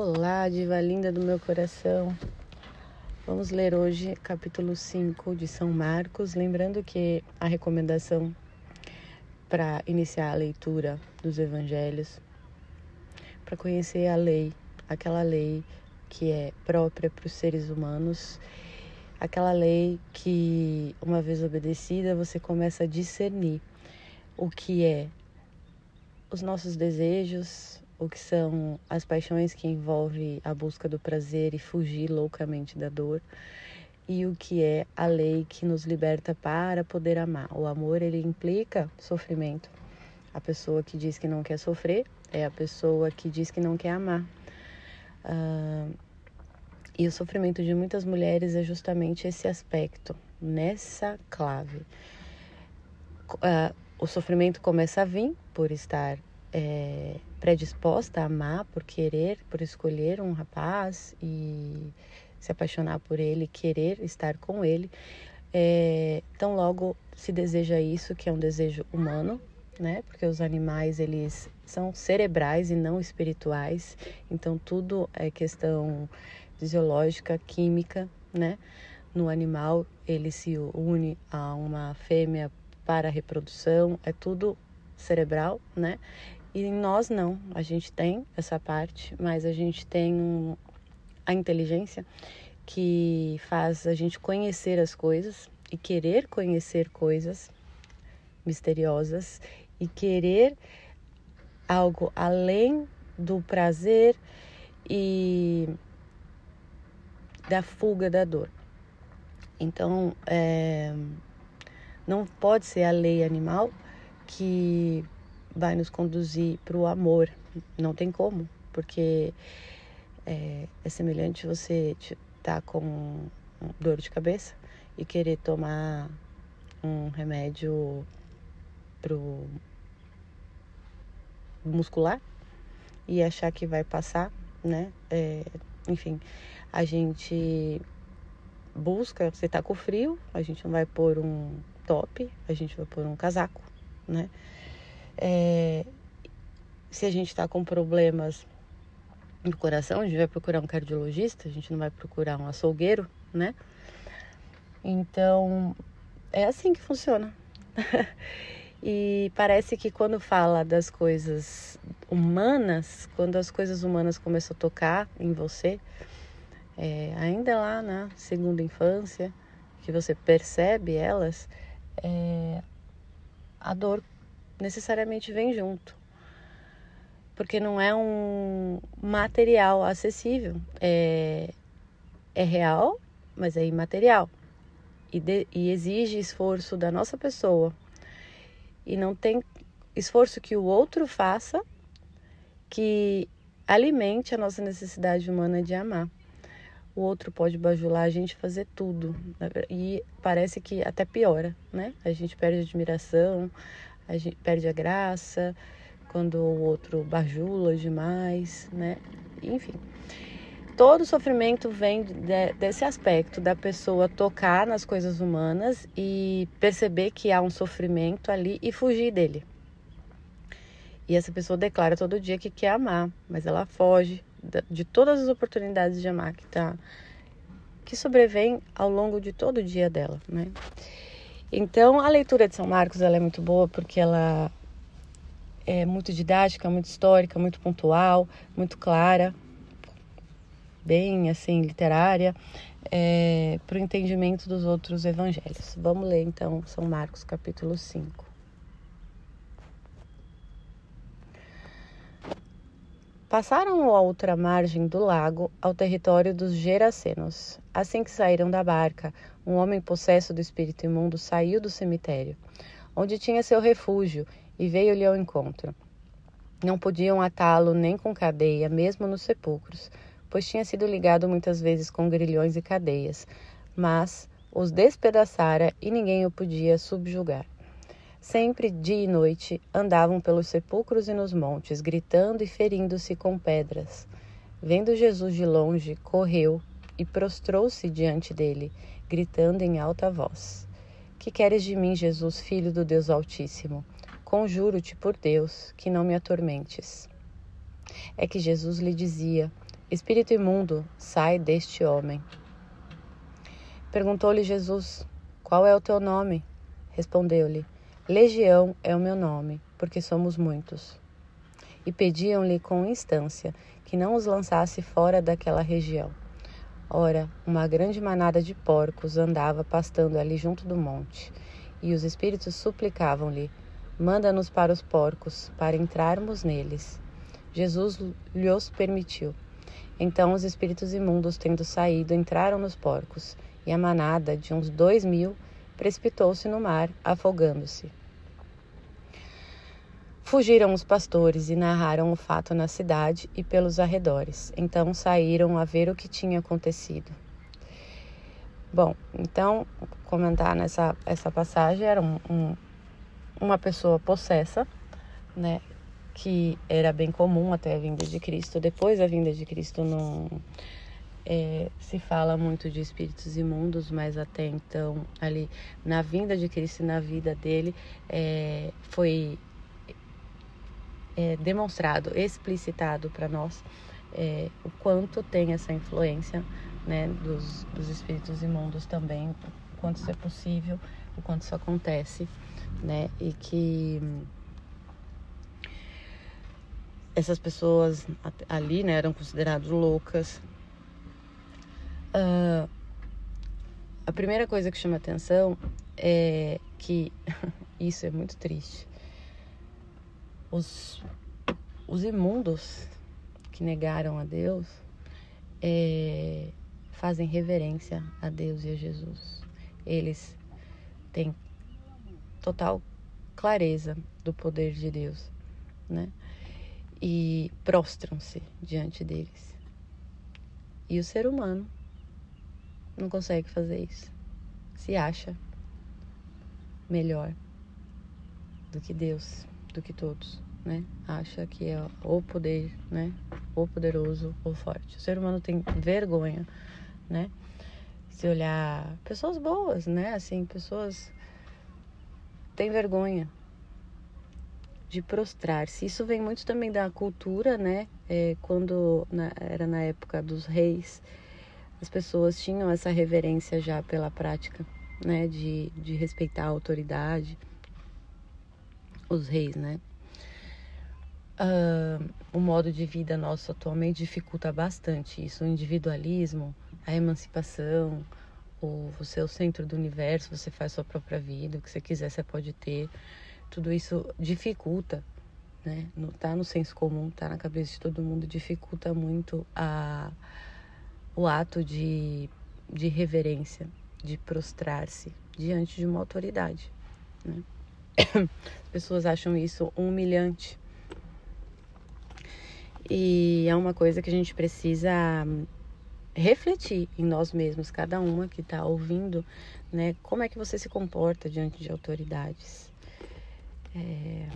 Olá, diva linda do meu coração. Vamos ler hoje capítulo 5 de São Marcos, lembrando que a recomendação para iniciar a leitura dos evangelhos, para conhecer a lei, aquela lei que é própria para os seres humanos, aquela lei que, uma vez obedecida, você começa a discernir o que é os nossos desejos, o que são as paixões que envolvem a busca do prazer e fugir loucamente da dor, e o que é a lei que nos liberta para poder amar. O amor ele implica sofrimento. A pessoa que diz que não quer sofrer é a pessoa que diz que não quer amar. Uh, e o sofrimento de muitas mulheres é justamente esse aspecto, nessa clave. Uh, o sofrimento começa a vir por estar é, predisposta a amar, por querer, por escolher um rapaz e se apaixonar por ele, querer estar com ele. É, então logo se deseja isso, que é um desejo humano, né? Porque os animais eles são cerebrais e não espirituais. Então tudo é questão fisiológica, química, né? No animal ele se une a uma fêmea para a reprodução, é tudo cerebral, né? E em nós não, a gente tem essa parte, mas a gente tem a inteligência que faz a gente conhecer as coisas e querer conhecer coisas misteriosas e querer algo além do prazer e da fuga da dor. Então, é, não pode ser a lei animal que vai nos conduzir para o amor. Não tem como, porque é, é semelhante você estar com dor de cabeça e querer tomar um remédio pro muscular e achar que vai passar, né? É, enfim, a gente busca, você tá com frio, a gente não vai pôr um top, a gente vai pôr um casaco, né? É, se a gente está com problemas no coração, a gente vai procurar um cardiologista, a gente não vai procurar um açougueiro, né? Então, é assim que funciona. e parece que quando fala das coisas humanas, quando as coisas humanas começam a tocar em você, é, ainda lá na segunda infância, que você percebe elas, é, a dor necessariamente vem junto. Porque não é um material acessível. É, é real, mas é imaterial. E, de, e exige esforço da nossa pessoa. E não tem esforço que o outro faça que alimente a nossa necessidade humana de amar. O outro pode bajular a gente fazer tudo. E parece que até piora, né? A gente perde admiração, a gente perde a graça, quando o outro bajula demais, né? Enfim. Todo sofrimento vem de, desse aspecto da pessoa tocar nas coisas humanas e perceber que há um sofrimento ali e fugir dele. E essa pessoa declara todo dia que quer amar, mas ela foge de todas as oportunidades de amar que tá que sobrevém ao longo de todo o dia dela, né? Então, a leitura de São Marcos ela é muito boa porque ela é muito didática, muito histórica, muito pontual, muito clara, bem assim literária, é, para o entendimento dos outros evangelhos. Vamos ler então São Marcos capítulo 5. Passaram a outra margem do lago ao território dos Gerasenos. Assim que saíram da barca, um homem possesso do espírito imundo saiu do cemitério, onde tinha seu refúgio, e veio-lhe ao encontro. Não podiam atá-lo nem com cadeia, mesmo nos sepulcros, pois tinha sido ligado muitas vezes com grilhões e cadeias, mas os despedaçara e ninguém o podia subjugar. Sempre dia e noite andavam pelos sepulcros e nos montes, gritando e ferindo-se com pedras. Vendo Jesus de longe, correu e prostrou-se diante dele, gritando em alta voz: Que queres de mim, Jesus, filho do Deus Altíssimo? Conjuro-te por Deus que não me atormentes. É que Jesus lhe dizia: Espírito imundo, sai deste homem. Perguntou-lhe Jesus: Qual é o teu nome? Respondeu-lhe: Legião é o meu nome, porque somos muitos. E pediam-lhe com instância que não os lançasse fora daquela região. Ora, uma grande manada de porcos andava pastando ali junto do monte, e os espíritos suplicavam-lhe: Manda-nos para os porcos, para entrarmos neles. Jesus lhos permitiu. Então os espíritos imundos, tendo saído, entraram nos porcos, e a manada, de uns dois mil, precipitou-se no mar, afogando-se. Fugiram os pastores e narraram o fato na cidade e pelos arredores. Então saíram a ver o que tinha acontecido. Bom, então comentar nessa essa passagem era um, um, uma pessoa possessa, né? que era bem comum até a vinda de Cristo. Depois da vinda de Cristo não é, se fala muito de espíritos imundos, mas até então ali na vinda de Cristo e na vida dele é, foi é, demonstrado, explicitado para nós é, o quanto tem essa influência né, dos, dos espíritos imundos também, o quanto isso é possível, o quanto isso acontece, né, e que essas pessoas ali né, eram consideradas loucas. Uh, a primeira coisa que chama atenção é que isso é muito triste. Os, os imundos que negaram a Deus é, fazem reverência a Deus e a Jesus. Eles têm total clareza do poder de Deus, né? e prostram-se diante deles. E o ser humano não consegue fazer isso. Se acha melhor do que Deus, do que todos, né? Acha que é o poder, né? O poderoso ou forte. O ser humano tem vergonha, né? Se olhar pessoas boas, né? Assim, pessoas têm vergonha de prostrar-se. Isso vem muito também da cultura, né? É, quando na, era na época dos reis, as pessoas tinham essa reverência já pela prática, né? De, de respeitar a autoridade, os reis, né? Uh, o modo de vida nosso atualmente dificulta bastante isso, o individualismo, a emancipação, o você é o centro do universo, você faz sua própria vida, o que você quiser você pode ter tudo isso dificulta, né? Não tá no senso comum, tá na cabeça de todo mundo, dificulta muito a, o ato de, de reverência, de prostrar-se diante de uma autoridade, né? As pessoas acham isso humilhante. E é uma coisa que a gente precisa refletir em nós mesmos, cada uma que está ouvindo, né? Como é que você se comporta diante de autoridades? É...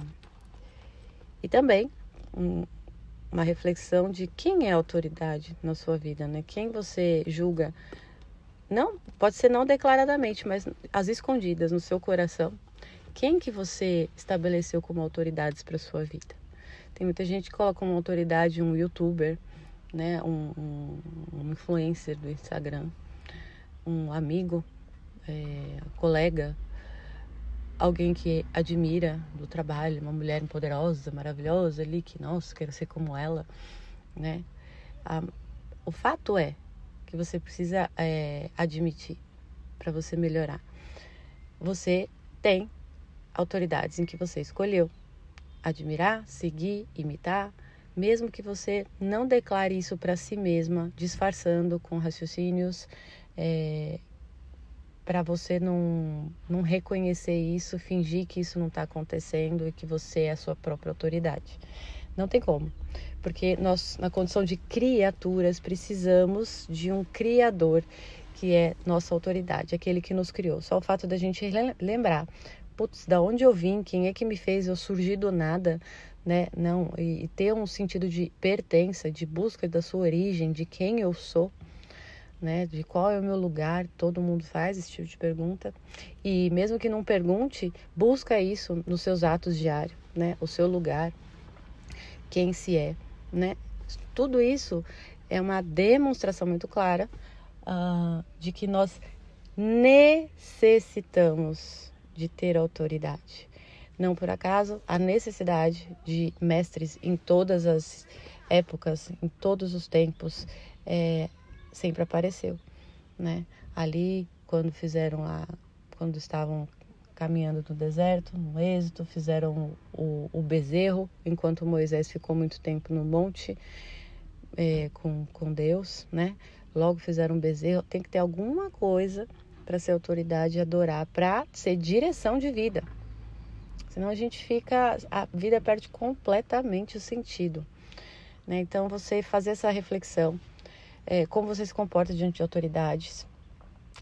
E também um, uma reflexão de quem é autoridade na sua vida, né? Quem você julga, não pode ser não declaradamente, mas as escondidas no seu coração. Quem que você estabeleceu como autoridades para sua vida? Tem muita gente que coloca como autoridade um youtuber, né? Um, um, um influencer do Instagram, um amigo, é, colega, alguém que admira do trabalho, uma mulher poderosa, maravilhosa ali, que, nossa, quero ser como ela, né? Ah, o fato é que você precisa é, admitir para você melhorar. Você tem autoridades em que você escolheu admirar, seguir, imitar, mesmo que você não declare isso para si mesma, disfarçando com raciocínios é, para você não, não reconhecer isso, fingir que isso não está acontecendo e que você é a sua própria autoridade. Não tem como, porque nós, na condição de criaturas, precisamos de um Criador que é nossa autoridade, aquele que nos criou. Só o fato da gente lembrar, putz, da onde eu vim, quem é que me fez eu surgir do nada, né? Não, e ter um sentido de pertença, de busca da sua origem, de quem eu sou né? De qual é o meu lugar? Todo mundo faz esse tipo de pergunta. E mesmo que não pergunte, busca isso nos seus atos diários, né? O seu lugar, quem se é, né? Tudo isso é uma demonstração muito clara uh, de que nós necessitamos de ter autoridade. Não por acaso, a necessidade de mestres em todas as épocas, em todos os tempos, é, sempre apareceu, né? Ali, quando fizeram lá, quando estavam caminhando no deserto, no êxito, fizeram o, o bezerro, enquanto Moisés ficou muito tempo no monte é, com, com Deus, né? Logo fizeram um bezerro. Tem que ter alguma coisa para ser autoridade e adorar, para ser direção de vida. Senão a gente fica, a vida perde completamente o sentido. Né? Então você fazer essa reflexão, é, como você se comporta diante de autoridades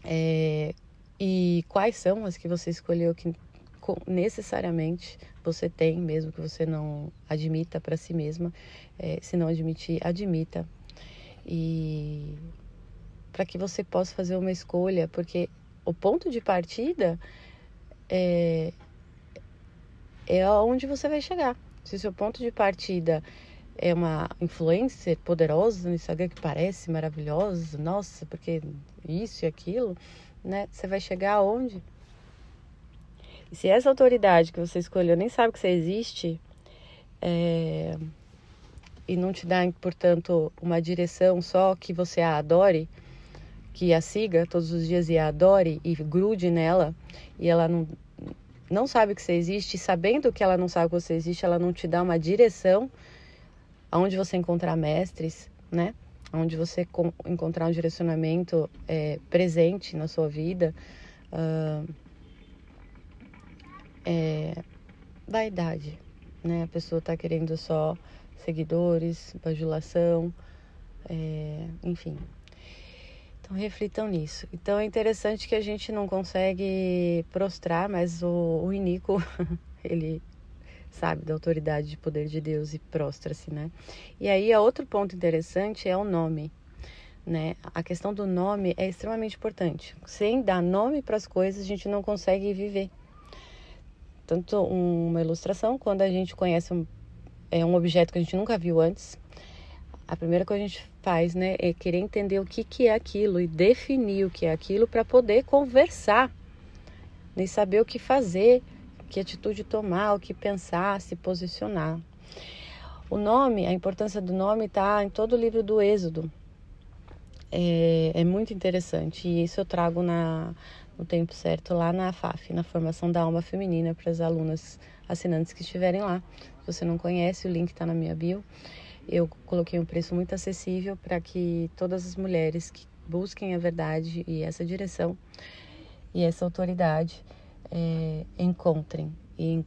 é, e quais são as que você escolheu que necessariamente você tem, mesmo que você não admita para si mesma. É, se não admitir, admita. E para que você possa fazer uma escolha, porque o ponto de partida é, é aonde você vai chegar. Se o seu ponto de partida é uma influencer poderosa no Instagram que parece maravilhosa, nossa, porque isso e aquilo, né? Você vai chegar aonde? E se essa autoridade que você escolheu nem sabe que você existe, é, e não te dá, portanto, uma direção só que você a adore, que a siga todos os dias e a adore e grude nela, e ela não, não sabe que você existe, sabendo que ela não sabe que você existe, ela não te dá uma direção aonde você encontrar mestres, né? Onde você encontrar um direcionamento é, presente na sua vida. Uh, é, vaidade, né? A pessoa está querendo só seguidores, bajulação, é, enfim. Então reflitam nisso. Então é interessante que a gente não consegue prostrar, mas o, o Inico, ele sabe da autoridade de poder de Deus e prostra-se, né? E aí, outro ponto interessante é o nome, né? A questão do nome é extremamente importante. Sem dar nome para as coisas, a gente não consegue viver tanto uma ilustração, quando a gente conhece um, é, um objeto que a gente nunca viu antes, a primeira coisa que a gente faz, né, é querer entender o que, que é aquilo e definir o que é aquilo para poder conversar e saber o que fazer, que atitude tomar, o que pensar, se posicionar. O nome, a importância do nome está em todo o livro do Êxodo. É, é muito interessante e isso eu trago na, no tempo certo lá na FAF, na formação da alma feminina para as alunas assinantes que estiverem lá. Se você não conhece, o link está na minha bio. Eu coloquei um preço muito acessível para que todas as mulheres que busquem a verdade e essa direção e essa autoridade é, encontrem e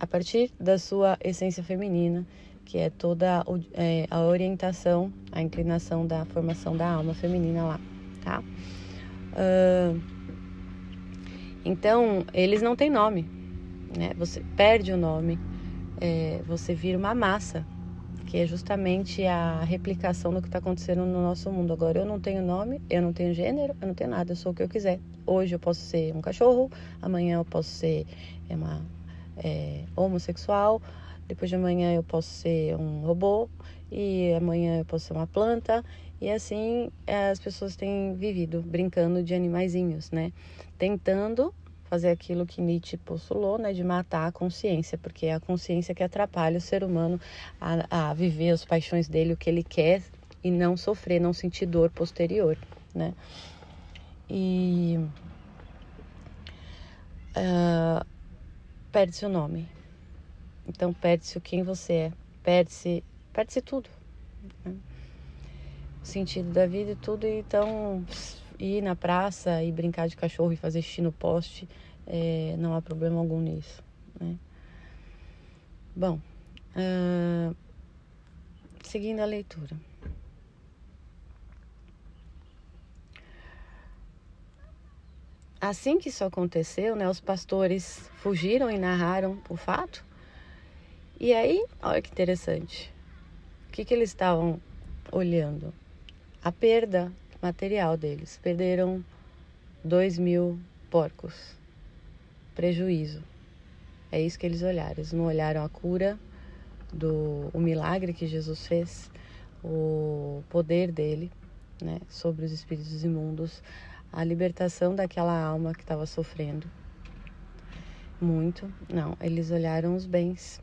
a partir da sua essência feminina, que é toda é, a orientação, a inclinação da formação da alma feminina lá, tá? Uh, então, eles não têm nome, né? Você perde o nome, é, você vira uma massa, que é justamente a replicação do que está acontecendo no nosso mundo. Agora, eu não tenho nome, eu não tenho gênero, eu não tenho nada, eu sou o que eu quiser. Hoje eu posso ser um cachorro, amanhã eu posso ser uma é, homossexual, depois de amanhã eu posso ser um robô e amanhã eu posso ser uma planta e assim é, as pessoas têm vivido brincando de animaizinhos, né? Tentando fazer aquilo que Nietzsche postulou, né, de matar a consciência, porque é a consciência que atrapalha o ser humano a, a viver as paixões dele, o que ele quer e não sofrer, não sentir dor posterior, né? E uh, perde-se o nome, então perde-se o quem você é, perde-se perde-se tudo. Né? o sentido da vida e tudo. Então, ir na praça e brincar de cachorro e fazer xixi no poste, é, não há problema algum nisso. Né? Bom, uh, seguindo a leitura. Assim que isso aconteceu, né, os pastores fugiram e narraram o fato. E aí, olha que interessante. O que, que eles estavam olhando? a perda material deles. Perderam dois mil porcos. Prejuízo. É isso que eles olharam. Eles não olharam a cura do o milagre que Jesus fez, o poder dele, né, sobre os espíritos imundos, a libertação daquela alma que estava sofrendo muito. Não, eles olharam os bens.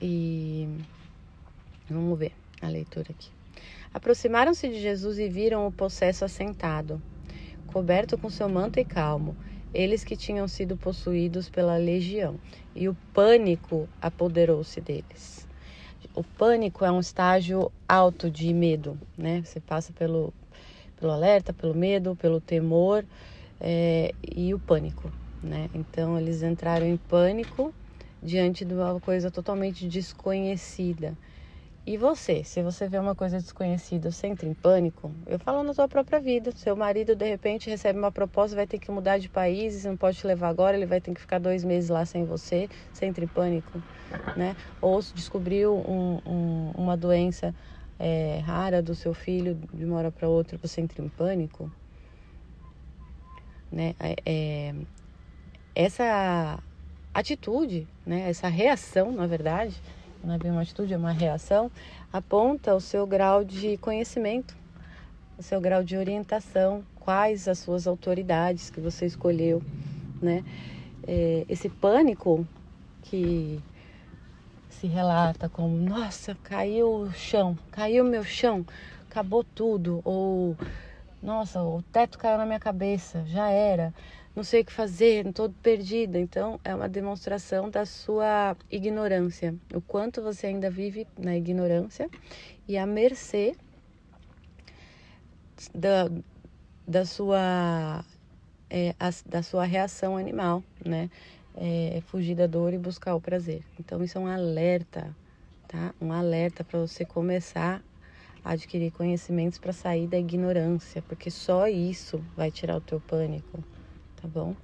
E vamos ver a leitura aqui. Aproximaram-se de Jesus e viram o possesso assentado, coberto com seu manto e calmo, eles que tinham sido possuídos pela legião, e o pânico apoderou-se deles. O pânico é um estágio alto de medo, né? Você passa pelo, pelo alerta, pelo medo, pelo temor é, e o pânico, né? Então eles entraram em pânico diante de uma coisa totalmente desconhecida. E você, se você vê uma coisa desconhecida, você entra em pânico? Eu falo na sua própria vida. Seu marido, de repente, recebe uma proposta, vai ter que mudar de país, não pode te levar agora, ele vai ter que ficar dois meses lá sem você, você entra em pânico, né? Ou se descobriu um, um, uma doença é, rara do seu filho de uma hora para outra, você entra em pânico, né? É, é, essa atitude, né? Essa reação, na verdade, não é bem uma atitude, é uma reação, aponta o seu grau de conhecimento, o seu grau de orientação, quais as suas autoridades que você escolheu, né? É, esse pânico que se relata como, nossa, caiu o chão, caiu meu chão, acabou tudo, ou nossa, o teto caiu na minha cabeça, já era não sei o que fazer, estou perdida. Então, é uma demonstração da sua ignorância, o quanto você ainda vive na ignorância e à mercê da, da sua é, a, da sua reação animal, né? É, fugir da dor e buscar o prazer. Então, isso é um alerta, tá? Um alerta para você começar a adquirir conhecimentos para sair da ignorância, porque só isso vai tirar o teu pânico tá bom?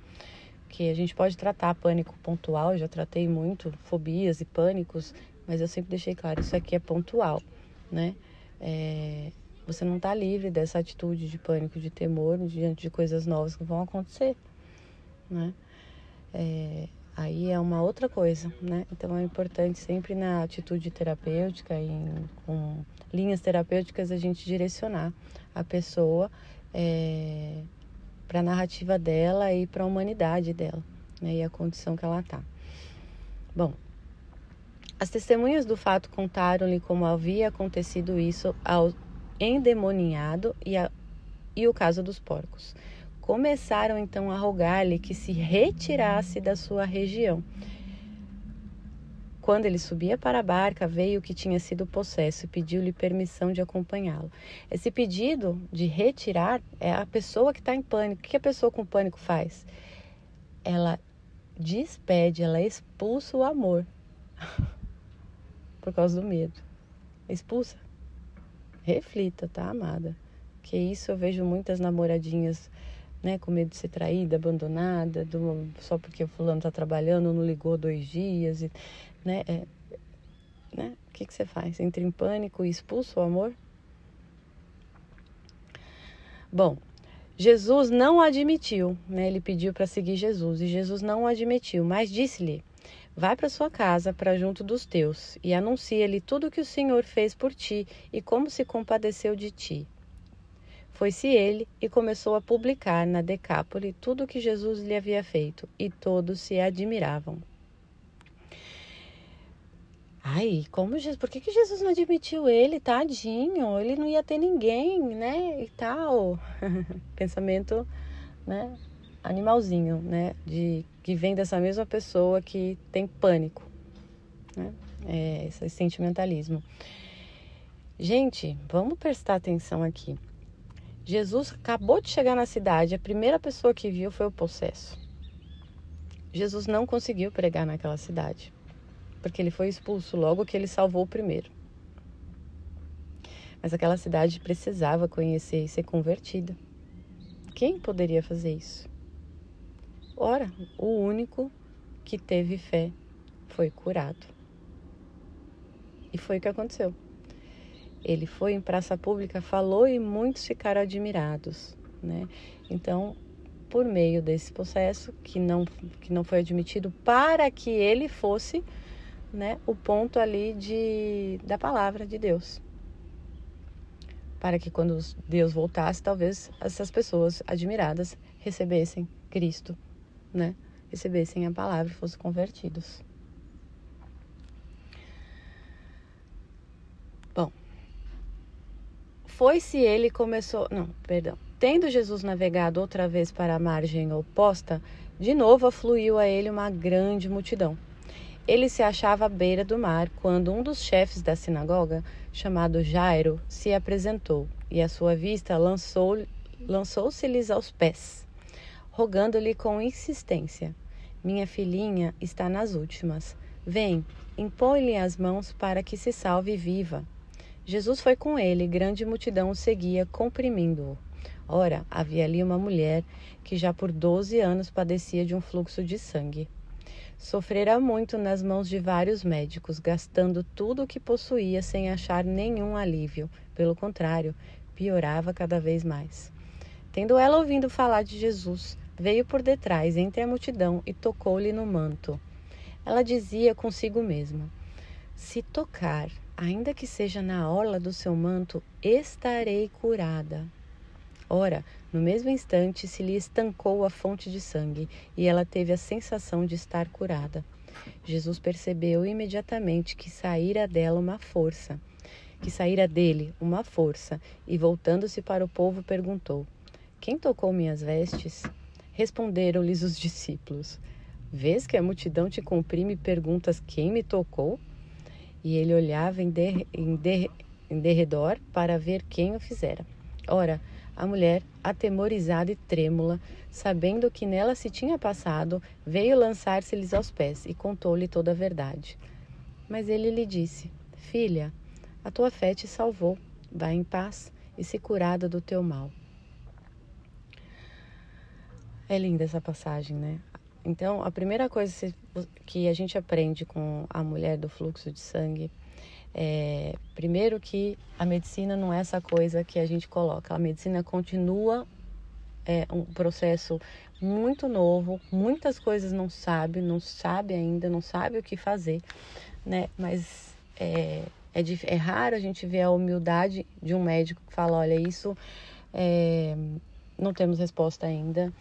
Que a gente pode tratar pânico pontual, eu já tratei muito fobias e pânicos, mas eu sempre deixei claro, isso aqui é pontual, né? É, você não está livre dessa atitude de pânico, de temor diante de coisas novas que vão acontecer, né? É, aí é uma outra coisa, né? Então é importante sempre na atitude terapêutica e com linhas terapêuticas a gente direcionar a pessoa é, para a narrativa dela e para a humanidade dela, né, e a condição que ela está. Bom, as testemunhas do fato contaram-lhe como havia acontecido isso ao endemoniado e, a, e o caso dos porcos. Começaram então a rogar-lhe que se retirasse da sua região quando ele subia para a barca, veio o que tinha sido possesso e pediu-lhe permissão de acompanhá-lo. Esse pedido de retirar é a pessoa que está em pânico. O que a pessoa com pânico faz? Ela despede, ela expulsa o amor por causa do medo. Expulsa. Reflita, tá, amada? Que isso eu vejo muitas namoradinhas né, com medo de ser traída, abandonada, do, só porque o fulano está trabalhando, não ligou dois dias. E, né? É, né? O que, que você faz? Entra em pânico e expulsa o amor? Bom, Jesus não admitiu, né? Ele pediu para seguir Jesus e Jesus não admitiu, mas disse-lhe: Vai para sua casa, para junto dos teus, e anuncia-lhe tudo o que o Senhor fez por ti e como se compadeceu de ti. Foi-se ele e começou a publicar na Decápole tudo o que Jesus lhe havia feito, e todos se admiravam. Ai, como Jesus, por que, que Jesus não admitiu ele, tadinho? Ele não ia ter ninguém, né? E tal. Pensamento, né? Animalzinho, né? De que vem dessa mesma pessoa que tem pânico, né? É, esse sentimentalismo. Gente, vamos prestar atenção aqui. Jesus acabou de chegar na cidade, a primeira pessoa que viu foi o possesso. Jesus não conseguiu pregar naquela cidade porque ele foi expulso logo que ele salvou o primeiro. Mas aquela cidade precisava conhecer e ser convertida. Quem poderia fazer isso? Ora, o único que teve fé foi curado. E foi o que aconteceu. Ele foi em praça pública, falou e muitos ficaram admirados, né? Então, por meio desse processo que não que não foi admitido para que ele fosse né, o ponto ali de, da palavra de Deus. Para que quando Deus voltasse, talvez essas pessoas admiradas recebessem Cristo, né? Recebessem a palavra e fossem convertidos. Bom, foi-se ele começou. Não, perdão. Tendo Jesus navegado outra vez para a margem oposta, de novo afluiu a ele uma grande multidão. Ele se achava à beira do mar quando um dos chefes da sinagoga, chamado Jairo, se apresentou e, à sua vista, lançou-se-lhes lançou aos pés, rogando-lhe com insistência: Minha filhinha está nas últimas. Vem, impõe-lhe as mãos para que se salve viva. Jesus foi com ele, grande multidão o seguia, comprimindo-o. Ora, havia ali uma mulher que já por doze anos padecia de um fluxo de sangue. Sofrera muito nas mãos de vários médicos, gastando tudo o que possuía sem achar nenhum alívio. Pelo contrário, piorava cada vez mais. Tendo ela ouvido falar de Jesus, veio por detrás, entre a multidão, e tocou-lhe no manto. Ela dizia consigo mesma: Se tocar, ainda que seja na orla do seu manto, estarei curada. Ora, no mesmo instante se lhe estancou a fonte de sangue e ela teve a sensação de estar curada. Jesus percebeu imediatamente que saíra dela uma força, que saíra dele uma força, e voltando-se para o povo perguntou: Quem tocou minhas vestes? Responderam-lhes os discípulos: Vês que a multidão te comprime e perguntas quem me tocou? E ele olhava em, em, em derredor para ver quem o fizera. Ora, a mulher, atemorizada e trêmula, sabendo o que nela se tinha passado, veio lançar-se-lhes aos pés e contou-lhe toda a verdade. Mas ele lhe disse: Filha, a tua fé te salvou. Vá em paz e se curada do teu mal. É linda essa passagem, né? Então, a primeira coisa que a gente aprende com a mulher do fluxo de sangue é, primeiro que a medicina não é essa coisa que a gente coloca. A medicina continua é, um processo muito novo, muitas coisas não sabe, não sabe ainda, não sabe o que fazer, né? Mas é, é, é raro a gente ver a humildade de um médico que fala, olha, isso é, não temos resposta ainda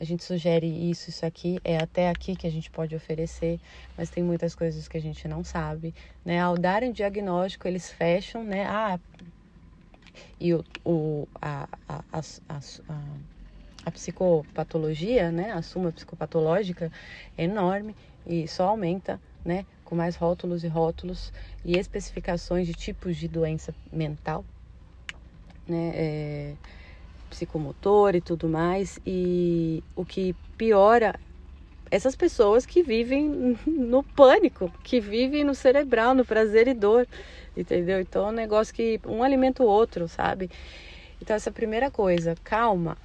a gente sugere isso, isso aqui, é até aqui que a gente pode oferecer, mas tem muitas coisas que a gente não sabe, né? Ao dar um diagnóstico, eles fecham, né? Ah, e o, o a, a, a, a, a psicopatologia, né? A suma psicopatológica é enorme e só aumenta, né? Com mais rótulos e rótulos e especificações de tipos de doença mental, né? É, psicomotor e tudo mais. E o que piora essas pessoas que vivem no pânico, que vivem no cerebral, no prazer e dor, entendeu? Então é um negócio que um alimenta o outro, sabe? Então essa primeira coisa, calma,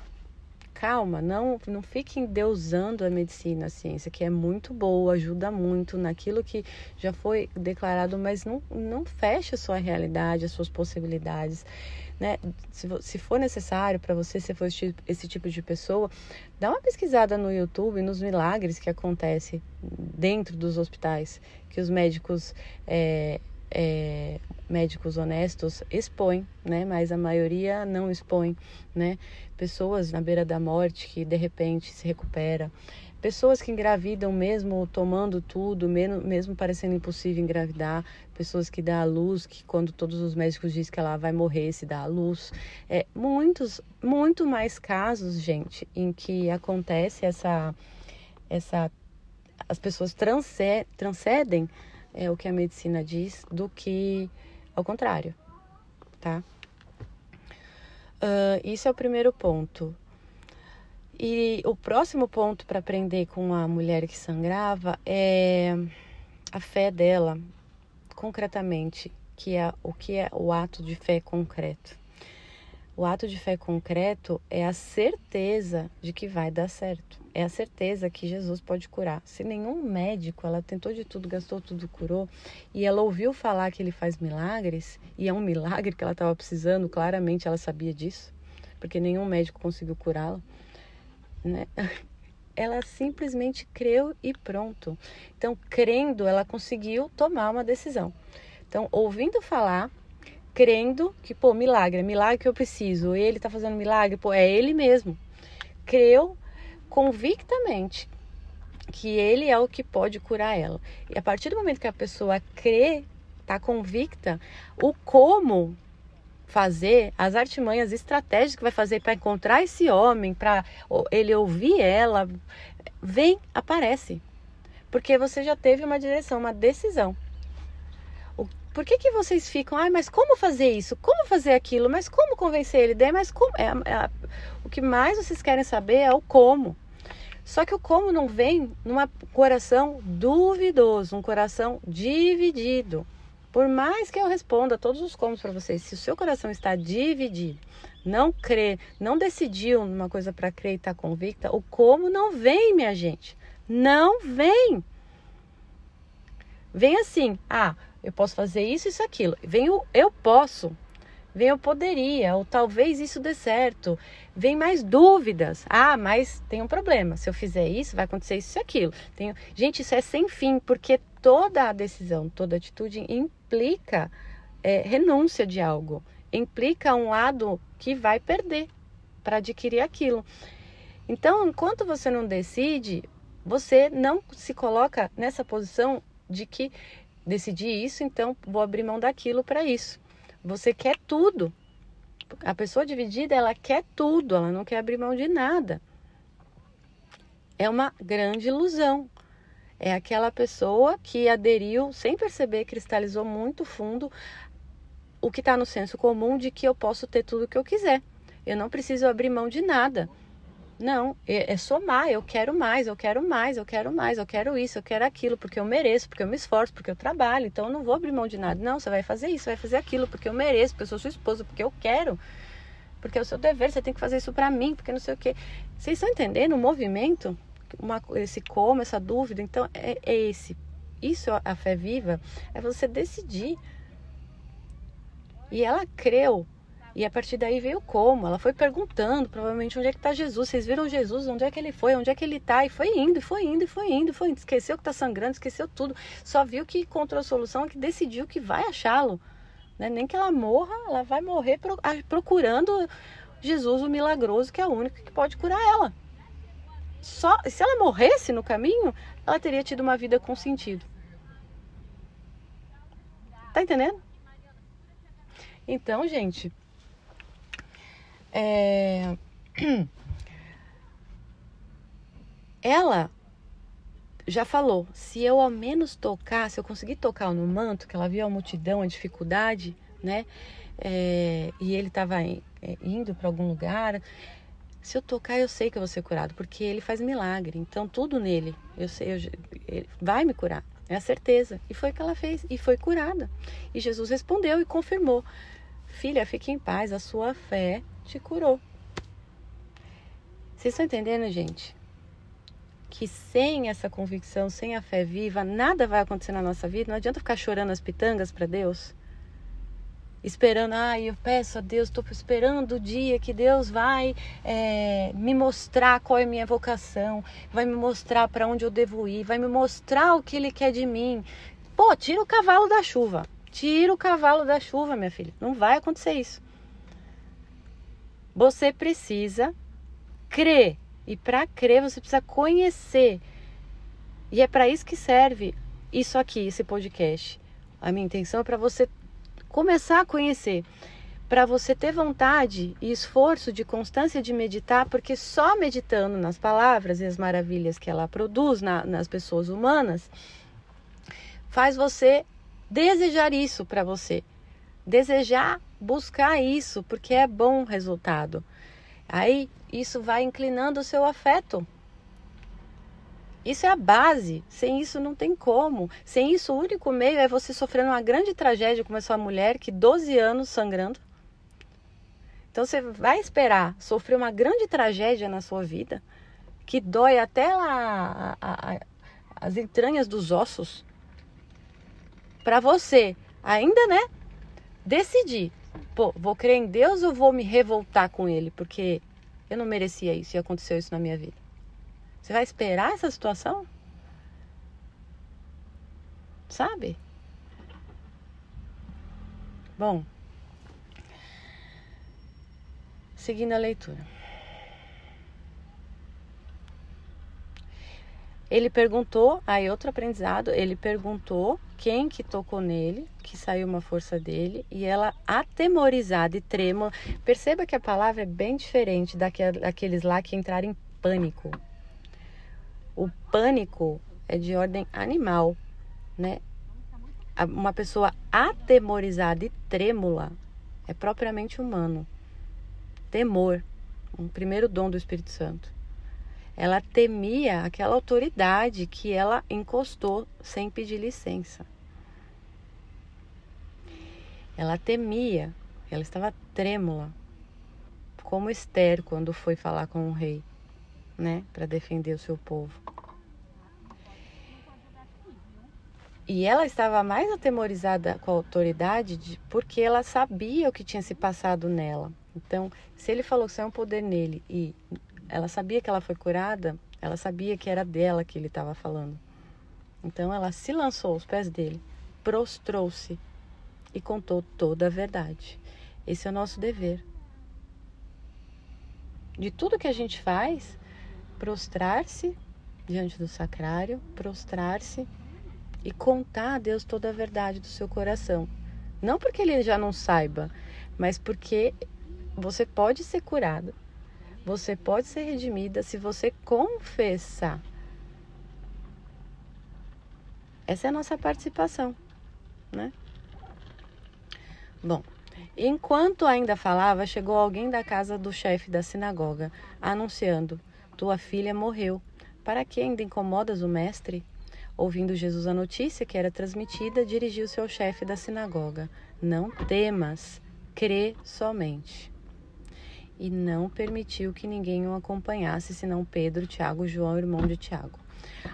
calma, não, não fique endeusando a medicina, a ciência, que é muito boa, ajuda muito naquilo que já foi declarado, mas não, não fecha a sua realidade, as suas possibilidades né? Se, for necessário para você, se for esse tipo de pessoa, dá uma pesquisada no YouTube nos milagres que acontecem dentro dos hospitais, que os médicos é, é, médicos honestos expõem, né? Mas a maioria não expõe, né? Pessoas na beira da morte que de repente se recupera. Pessoas que engravidam mesmo tomando tudo, mesmo, parecendo impossível engravidar. Pessoas que dão à luz, que quando todos os médicos dizem que ela vai morrer, se dá à luz. É, muitos, muito mais casos, gente, em que acontece essa. essa as pessoas transcedem é, o que a medicina diz do que ao contrário, tá? Uh, isso é o primeiro ponto. E o próximo ponto para aprender com a mulher que sangrava é a fé dela, concretamente, que é o que é o ato de fé concreto. O ato de fé concreto é a certeza de que vai dar certo. É a certeza que Jesus pode curar. Se nenhum médico, ela tentou de tudo, gastou tudo, curou, e ela ouviu falar que ele faz milagres, e é um milagre que ela estava precisando, claramente ela sabia disso, porque nenhum médico conseguiu curá-la né? ela simplesmente creu e pronto. Então, crendo, ela conseguiu tomar uma decisão. Então, ouvindo falar, crendo que, pô, milagre, é milagre que eu preciso, ele tá fazendo milagre, pô, é ele mesmo. Creu convictamente que ele é o que pode curar ela. E a partir do momento que a pessoa crê, tá convicta, o como fazer, as artimanhas, estratégias que vai fazer para encontrar esse homem, para ele ouvir ela, vem, aparece. Porque você já teve uma direção, uma decisão. Por que, que vocês ficam, ah, mas como fazer isso? Como fazer aquilo? Mas como convencer ele? Daí, mas como? É, é, o que mais vocês querem saber é o como. Só que o como não vem num coração duvidoso, um coração dividido. Por mais que eu responda todos os como para vocês, se o seu coração está dividido, não crê, não decidiu numa coisa para crer e está convicta, o como não vem, minha gente. Não vem. Vem assim, ah, eu posso fazer isso, isso, aquilo. Vem o eu posso, vem eu poderia, ou talvez isso dê certo. Vem mais dúvidas. Ah, mas tem um problema. Se eu fizer isso, vai acontecer isso e aquilo. Tenho... Gente, isso é sem fim, porque toda a decisão, toda atitude implica é, renúncia de algo, implica um lado que vai perder para adquirir aquilo. Então, enquanto você não decide, você não se coloca nessa posição de que decidi isso, então vou abrir mão daquilo para isso. Você quer tudo. A pessoa dividida, ela quer tudo, ela não quer abrir mão de nada. É uma grande ilusão. É aquela pessoa que aderiu sem perceber, cristalizou muito fundo o que está no senso comum de que eu posso ter tudo o que eu quiser. Eu não preciso abrir mão de nada. Não, é, é, somar. Eu quero mais, eu quero mais, eu quero mais, eu quero isso, eu quero aquilo, porque eu mereço, porque eu me esforço, porque eu trabalho. Então eu não vou abrir mão de nada. Não, você vai fazer isso, vai fazer aquilo, porque eu mereço, porque eu sou sua esposa, porque eu quero. Porque é o seu dever, você tem que fazer isso para mim, porque não sei o quê. Vocês estão entendendo o movimento? Uma, esse como, essa dúvida. Então é, é esse. Isso, a fé viva, é você decidir. E ela creu e a partir daí veio como? Ela foi perguntando, provavelmente, onde é que está Jesus? Vocês viram Jesus? Onde é que ele foi? Onde é que ele está? E foi indo, e foi indo, e foi indo, foi indo. Esqueceu que está sangrando, esqueceu tudo. Só viu que encontrou a solução, que decidiu que vai achá-lo. Né? Nem que ela morra, ela vai morrer procurando Jesus, o milagroso, que é o único que pode curar ela. Só se ela morresse no caminho, ela teria tido uma vida com sentido. Tá entendendo? Então, gente, é... Ela já falou, se eu ao menos tocar, se eu conseguir tocar no manto, que ela viu a multidão, a dificuldade, né? É... e ele estava é, indo para algum lugar. Se eu tocar, eu sei que eu vou ser curado, porque ele faz milagre. Então, tudo nele, eu sei, eu, ele vai me curar. É a certeza. E foi o que ela fez. E foi curada. E Jesus respondeu e confirmou: Filha, fique em paz, a sua fé te curou. Vocês estão entendendo, gente? Que sem essa convicção, sem a fé viva, nada vai acontecer na nossa vida. Não adianta ficar chorando as pitangas para Deus. Esperando, ai, ah, eu peço a Deus, estou esperando o dia que Deus vai é, me mostrar qual é a minha vocação, vai me mostrar para onde eu devo ir, vai me mostrar o que Ele quer de mim. Pô, tira o cavalo da chuva. Tira o cavalo da chuva, minha filha. Não vai acontecer isso. Você precisa crer. E para crer, você precisa conhecer. E é para isso que serve isso aqui, esse podcast. A minha intenção é para você começar a conhecer, para você ter vontade e esforço de constância de meditar, porque só meditando nas palavras e as maravilhas que ela produz na, nas pessoas humanas faz você desejar isso para você. Desejar buscar isso, porque é bom resultado. Aí isso vai inclinando o seu afeto. Isso é a base. Sem isso não tem como. Sem isso, o único meio é você sofrendo uma grande tragédia como essa mulher que 12 anos sangrando. Então você vai esperar sofrer uma grande tragédia na sua vida, que dói até lá a, a, as entranhas dos ossos, para você ainda, né, decidir pô, vou crer em Deus ou vou me revoltar com ele? Porque eu não merecia isso e aconteceu isso na minha vida. Você vai esperar essa situação? Sabe? Bom, seguindo a leitura. Ele perguntou, aí outro aprendizado, ele perguntou quem que tocou nele, que saiu uma força dele, e ela atemorizada e trêmula. Perceba que a palavra é bem diferente daqueles lá que entraram em pânico. O pânico é de ordem animal, né? Uma pessoa atemorizada e trêmula é propriamente humano. Temor, um primeiro dom do Espírito Santo. Ela temia aquela autoridade que ela encostou sem pedir licença. Ela temia, ela estava trêmula, como Esther quando foi falar com o rei, né, para defender o seu povo. E ela estava mais atemorizada com a autoridade de, porque ela sabia o que tinha se passado nela. Então, se ele falou que é um poder nele e ela sabia que ela foi curada, ela sabia que era dela que ele estava falando. Então ela se lançou aos pés dele, prostrou-se e contou toda a verdade. Esse é o nosso dever. De tudo que a gente faz, prostrar-se diante do sacrário, prostrar-se e contar a Deus toda a verdade do seu coração. Não porque ele já não saiba, mas porque você pode ser curado você pode ser redimida se você confessar. Essa é a nossa participação, né? Bom, enquanto ainda falava, chegou alguém da casa do chefe da sinagoga, anunciando: Tua filha morreu. Para que ainda incomodas o mestre? Ouvindo Jesus a notícia que era transmitida, dirigiu-se ao chefe da sinagoga: Não temas, crê somente e não permitiu que ninguém o acompanhasse senão Pedro, Tiago João, irmão de Tiago.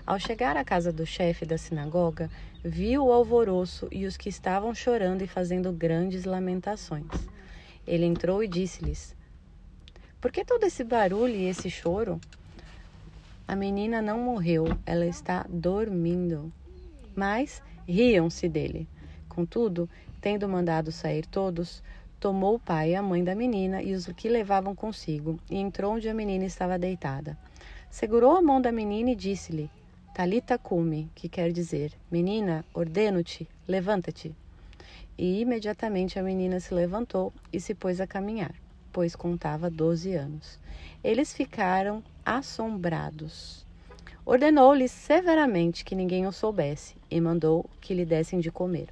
Ao chegar à casa do chefe da sinagoga, viu o alvoroço e os que estavam chorando e fazendo grandes lamentações. Ele entrou e disse-lhes: Por que todo esse barulho e esse choro? A menina não morreu, ela está dormindo. Mas riam-se dele. Contudo, tendo mandado sair todos, tomou o pai e a mãe da menina e os que levavam consigo, e entrou onde a menina estava deitada. Segurou a mão da menina e disse-lhe: Talita cume, que quer dizer: Menina, ordeno-te, levanta-te. E imediatamente a menina se levantou e se pôs a caminhar, pois contava doze anos. Eles ficaram assombrados. Ordenou-lhes severamente que ninguém o soubesse e mandou que lhe dessem de comer.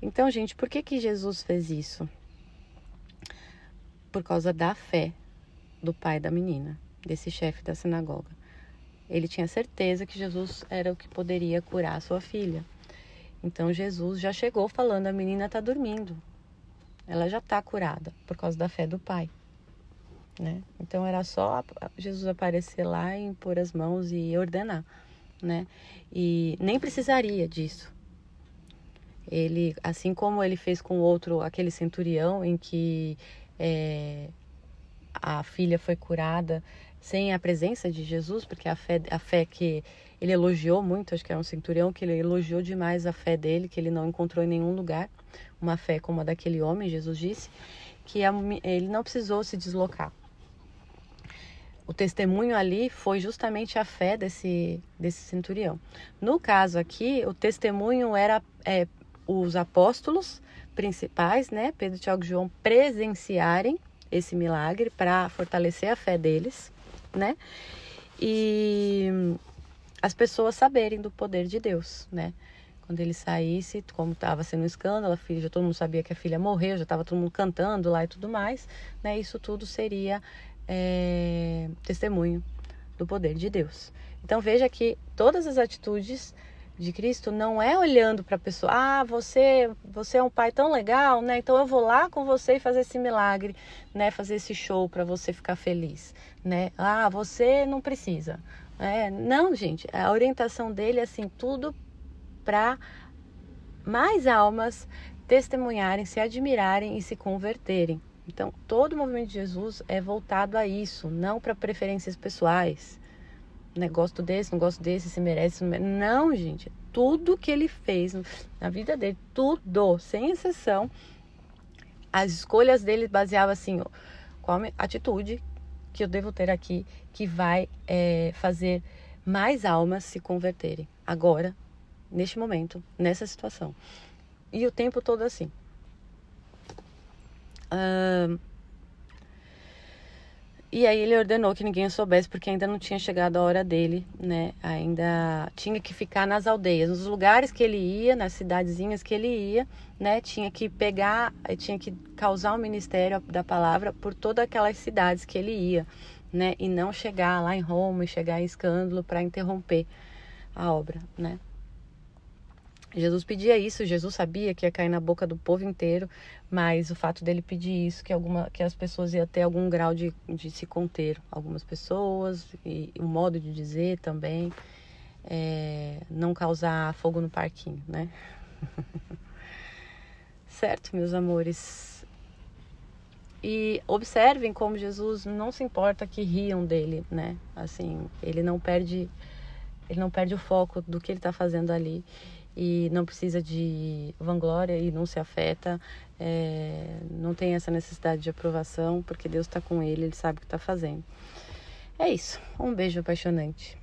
Então, gente, por que que Jesus fez isso? por causa da fé do pai da menina, desse chefe da sinagoga. Ele tinha certeza que Jesus era o que poderia curar a sua filha. Então Jesus já chegou falando: a menina está dormindo, ela já está curada por causa da fé do pai. Né? Então era só Jesus aparecer lá e impor as mãos e ordenar, né? E nem precisaria disso. Ele, assim como ele fez com outro, aquele centurião em que é, a filha foi curada sem a presença de Jesus, porque a fé, a fé que ele elogiou muito, acho que era um centurião que ele elogiou demais a fé dele, que ele não encontrou em nenhum lugar, uma fé como a daquele homem, Jesus disse, que a, ele não precisou se deslocar. O testemunho ali foi justamente a fé desse, desse centurião. No caso aqui, o testemunho era é, os apóstolos principais, né, Pedro, Tiago e João, presenciarem esse milagre para fortalecer a fé deles, né? E as pessoas saberem do poder de Deus, né? Quando ele saísse, como estava sendo um escândalo, a filha, já todo mundo sabia que a filha morreu, já estava todo mundo cantando lá e tudo mais, né? Isso tudo seria é, testemunho do poder de Deus. Então veja que todas as atitudes de Cristo não é olhando para a pessoa, ah, você, você é um pai tão legal, né? Então eu vou lá com você e fazer esse milagre, né? Fazer esse show para você ficar feliz, né? Ah, você não precisa. É, não, gente, a orientação dele é assim, tudo para mais almas testemunharem, se admirarem e se converterem. Então, todo o movimento de Jesus é voltado a isso, não para preferências pessoais, né? Gosto desse, não gosto desse, se merece, não merece. Não, gente. Tudo que ele fez na vida dele, tudo, sem exceção, as escolhas dele baseavam assim, ó, qual atitude que eu devo ter aqui que vai é, fazer mais almas se converterem agora, neste momento, nessa situação. E o tempo todo assim. Uh, e aí ele ordenou que ninguém soubesse, porque ainda não tinha chegado a hora dele, né? Ainda tinha que ficar nas aldeias, nos lugares que ele ia, nas cidadezinhas que ele ia, né? Tinha que pegar, tinha que causar o ministério da palavra por todas aquelas cidades que ele ia, né? E não chegar lá em Roma e chegar em escândalo para interromper a obra, né? Jesus pedia isso, Jesus sabia que ia cair na boca do povo inteiro, mas o fato dele pedir isso, que, alguma, que as pessoas iam ter algum grau de, de se conter, algumas pessoas, e o modo de dizer também, é, não causar fogo no parquinho, né? certo, meus amores? E observem como Jesus não se importa que riam dele, né? Assim, ele não perde, ele não perde o foco do que ele está fazendo ali e não precisa de vanglória e não se afeta, é, não tem essa necessidade de aprovação, porque Deus está com ele, ele sabe o que está fazendo. É isso. Um beijo apaixonante.